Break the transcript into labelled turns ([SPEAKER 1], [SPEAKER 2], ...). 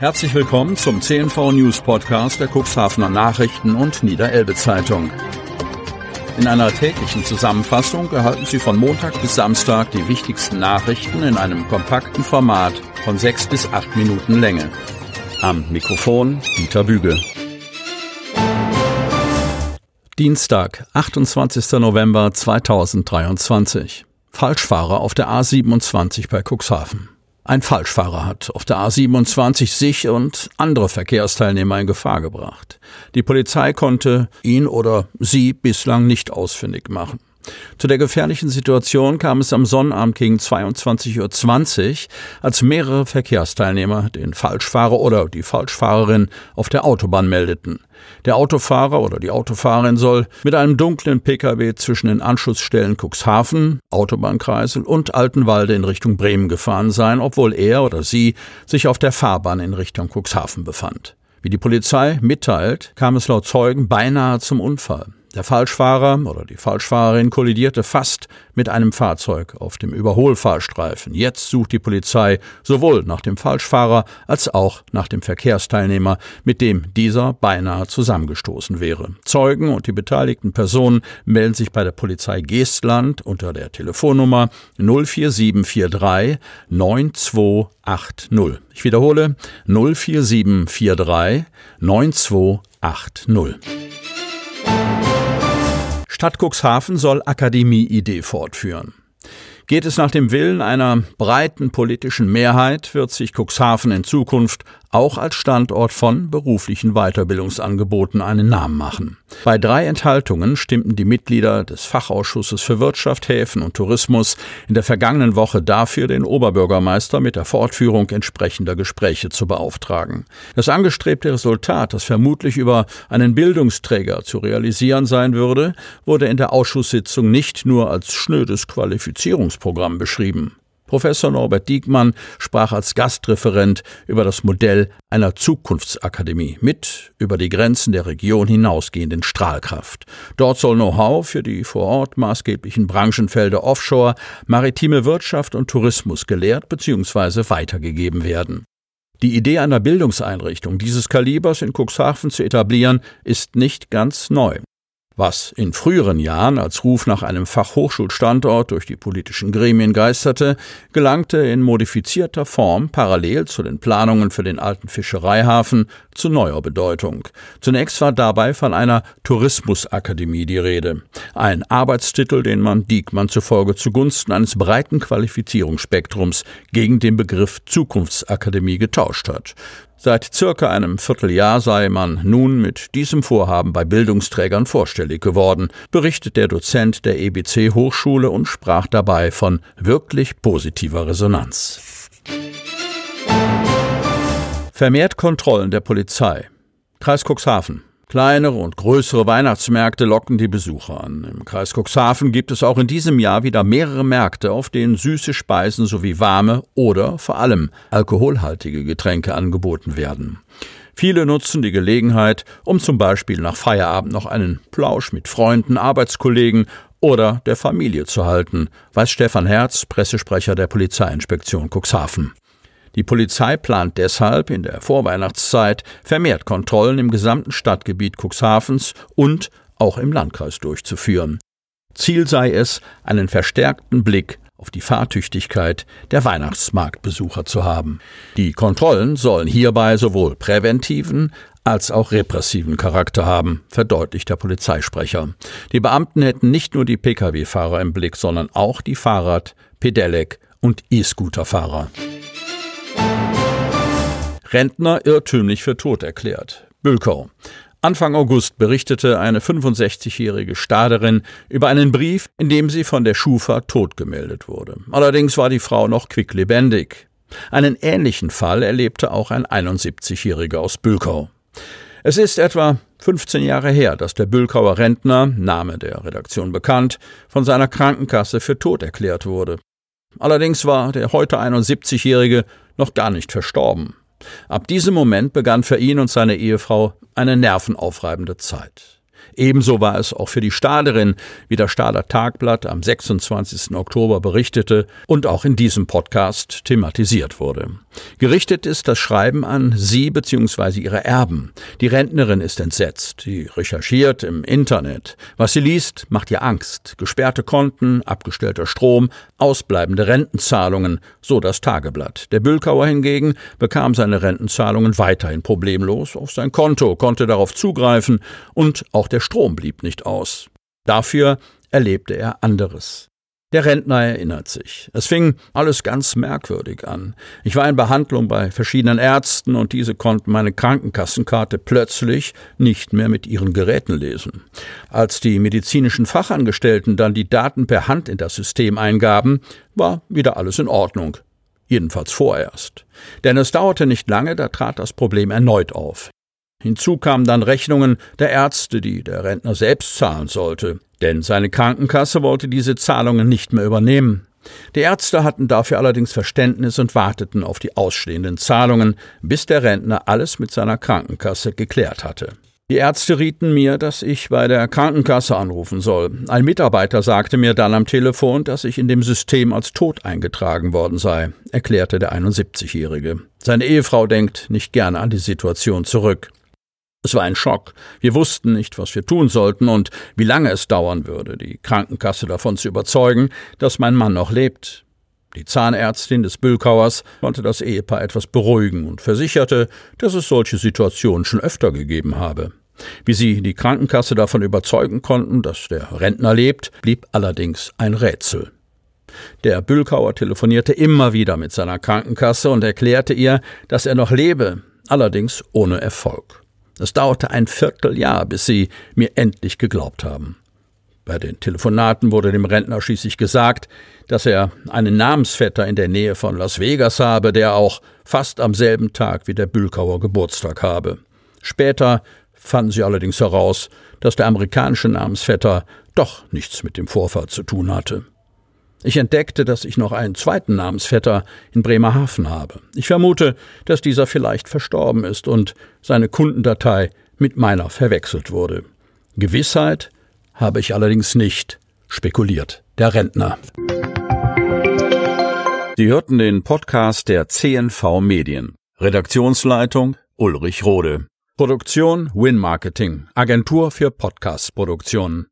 [SPEAKER 1] Herzlich willkommen zum CNV News Podcast der Cuxhavener Nachrichten und Niederelbe Zeitung. In einer täglichen Zusammenfassung erhalten Sie von Montag bis Samstag die wichtigsten Nachrichten in einem kompakten Format von sechs bis acht Minuten Länge. Am Mikrofon Dieter Bügel. Dienstag, 28. November 2023. Falschfahrer auf der A27 bei Cuxhaven. Ein Falschfahrer hat auf der A27 sich und andere Verkehrsteilnehmer in Gefahr gebracht. Die Polizei konnte ihn oder sie bislang nicht ausfindig machen. Zu der gefährlichen Situation kam es am Sonnabend gegen 22.20 Uhr, als mehrere Verkehrsteilnehmer den Falschfahrer oder die Falschfahrerin auf der Autobahn meldeten. Der Autofahrer oder die Autofahrerin soll mit einem dunklen Pkw zwischen den Anschlussstellen Cuxhaven, Autobahnkreisel und Altenwalde in Richtung Bremen gefahren sein, obwohl er oder sie sich auf der Fahrbahn in Richtung Cuxhaven befand. Wie die Polizei mitteilt, kam es laut Zeugen beinahe zum Unfall. Der Falschfahrer oder die Falschfahrerin kollidierte fast mit einem Fahrzeug auf dem Überholfahrstreifen. Jetzt sucht die Polizei sowohl nach dem Falschfahrer als auch nach dem Verkehrsteilnehmer, mit dem dieser beinahe zusammengestoßen wäre. Zeugen und die beteiligten Personen melden sich bei der Polizei Geestland unter der Telefonnummer 04743 9280. Ich wiederhole 04743 9280. Stadt Cuxhaven soll Akademie-Idee fortführen. Geht es nach dem Willen einer breiten politischen Mehrheit, wird sich Cuxhaven in Zukunft auch als Standort von beruflichen Weiterbildungsangeboten einen Namen machen. Bei drei Enthaltungen stimmten die Mitglieder des Fachausschusses für Wirtschaft, Häfen und Tourismus in der vergangenen Woche dafür, den Oberbürgermeister mit der Fortführung entsprechender Gespräche zu beauftragen. Das angestrebte Resultat, das vermutlich über einen Bildungsträger zu realisieren sein würde, wurde in der Ausschusssitzung nicht nur als schnödes Qualifizierungsprogramm beschrieben. Professor Norbert Diekmann sprach als Gastreferent über das Modell einer Zukunftsakademie mit über die Grenzen der Region hinausgehenden Strahlkraft. Dort soll Know-how für die vor Ort maßgeblichen Branchenfelder Offshore, maritime Wirtschaft und Tourismus gelehrt bzw. weitergegeben werden. Die Idee einer Bildungseinrichtung dieses Kalibers in Cuxhaven zu etablieren, ist nicht ganz neu. Was in früheren Jahren als Ruf nach einem Fachhochschulstandort durch die politischen Gremien geisterte, gelangte in modifizierter Form parallel zu den Planungen für den alten Fischereihafen zu neuer Bedeutung. Zunächst war dabei von einer Tourismusakademie die Rede. Ein Arbeitstitel, den man Diekmann zufolge zugunsten eines breiten Qualifizierungsspektrums gegen den Begriff Zukunftsakademie getauscht hat. Seit circa einem Vierteljahr sei man nun mit diesem Vorhaben bei Bildungsträgern vorstellig geworden, berichtet der Dozent der EBC Hochschule und sprach dabei von wirklich positiver Resonanz. Vermehrt Kontrollen der Polizei. Kreis Cuxhaven. Kleinere und größere Weihnachtsmärkte locken die Besucher an. Im Kreis Cuxhaven gibt es auch in diesem Jahr wieder mehrere Märkte, auf denen süße Speisen sowie warme oder vor allem alkoholhaltige Getränke angeboten werden. Viele nutzen die Gelegenheit, um zum Beispiel nach Feierabend noch einen Plausch mit Freunden, Arbeitskollegen oder der Familie zu halten, weiß Stefan Herz, Pressesprecher der Polizeiinspektion Cuxhaven. Die Polizei plant deshalb in der Vorweihnachtszeit vermehrt Kontrollen im gesamten Stadtgebiet Cuxhavens und auch im Landkreis durchzuführen. Ziel sei es, einen verstärkten Blick auf die Fahrtüchtigkeit der Weihnachtsmarktbesucher zu haben. Die Kontrollen sollen hierbei sowohl präventiven als auch repressiven Charakter haben, verdeutlicht der Polizeisprecher. Die Beamten hätten nicht nur die Pkw-Fahrer im Blick, sondern auch die Fahrrad-, Pedelec- und E-Scooter-Fahrer. Rentner irrtümlich für tot erklärt. Bülkau. Anfang August berichtete eine 65-jährige Staderin über einen Brief, in dem sie von der Schufa tot gemeldet wurde. Allerdings war die Frau noch quicklebendig. Einen ähnlichen Fall erlebte auch ein 71-jähriger aus Bülkau. Es ist etwa 15 Jahre her, dass der Bülkauer Rentner, Name der Redaktion bekannt, von seiner Krankenkasse für tot erklärt wurde. Allerdings war der heute 71-jährige noch gar nicht verstorben. Ab diesem Moment begann für ihn und seine Ehefrau eine nervenaufreibende Zeit. Ebenso war es auch für die Staderin, wie das Stader Tagblatt am 26. Oktober berichtete und auch in diesem Podcast thematisiert wurde. Gerichtet ist das Schreiben an Sie bzw. Ihre Erben. Die Rentnerin ist entsetzt. Sie recherchiert im Internet. Was sie liest, macht ihr Angst. Gesperrte Konten, abgestellter Strom, ausbleibende Rentenzahlungen, so das Tageblatt. Der Bülkauer hingegen bekam seine Rentenzahlungen weiterhin problemlos auf sein Konto, konnte darauf zugreifen und auch der Strom blieb nicht aus. Dafür erlebte er anderes. Der Rentner erinnert sich. Es fing alles ganz merkwürdig an. Ich war in Behandlung bei verschiedenen Ärzten und diese konnten meine Krankenkassenkarte plötzlich nicht mehr mit ihren Geräten lesen. Als die medizinischen Fachangestellten dann die Daten per Hand in das System eingaben, war wieder alles in Ordnung. Jedenfalls vorerst. Denn es dauerte nicht lange, da trat das Problem erneut auf. Hinzu kamen dann Rechnungen der Ärzte, die der Rentner selbst zahlen sollte, denn seine Krankenkasse wollte diese Zahlungen nicht mehr übernehmen. Die Ärzte hatten dafür allerdings Verständnis und warteten auf die ausstehenden Zahlungen, bis der Rentner alles mit seiner Krankenkasse geklärt hatte. Die Ärzte rieten mir, dass ich bei der Krankenkasse anrufen soll. Ein Mitarbeiter sagte mir dann am Telefon, dass ich in dem System als tot eingetragen worden sei, erklärte der 71-Jährige. Seine Ehefrau denkt nicht gerne an die Situation zurück. Es war ein Schock. Wir wussten nicht, was wir tun sollten und wie lange es dauern würde, die Krankenkasse davon zu überzeugen, dass mein Mann noch lebt. Die Zahnärztin des Bülkauers konnte das Ehepaar etwas beruhigen und versicherte, dass es solche Situationen schon öfter gegeben habe. Wie sie die Krankenkasse davon überzeugen konnten, dass der Rentner lebt, blieb allerdings ein Rätsel. Der Bülkauer telefonierte immer wieder mit seiner Krankenkasse und erklärte ihr, dass er noch lebe, allerdings ohne Erfolg. Es dauerte ein Vierteljahr, bis sie mir endlich geglaubt haben. Bei den Telefonaten wurde dem Rentner schließlich gesagt, dass er einen Namensvetter in der Nähe von Las Vegas habe, der auch fast am selben Tag wie der Bülkauer Geburtstag habe. Später fanden sie allerdings heraus, dass der amerikanische Namensvetter doch nichts mit dem Vorfall zu tun hatte. Ich entdeckte, dass ich noch einen zweiten Namensvetter in Bremerhaven habe. Ich vermute, dass dieser vielleicht verstorben ist und seine Kundendatei mit meiner verwechselt wurde. Gewissheit habe ich allerdings nicht, spekuliert der Rentner. Sie hörten den Podcast der CNV Medien. Redaktionsleitung Ulrich Rode. Produktion Win Marketing, Agentur für Podcast-Produktionen.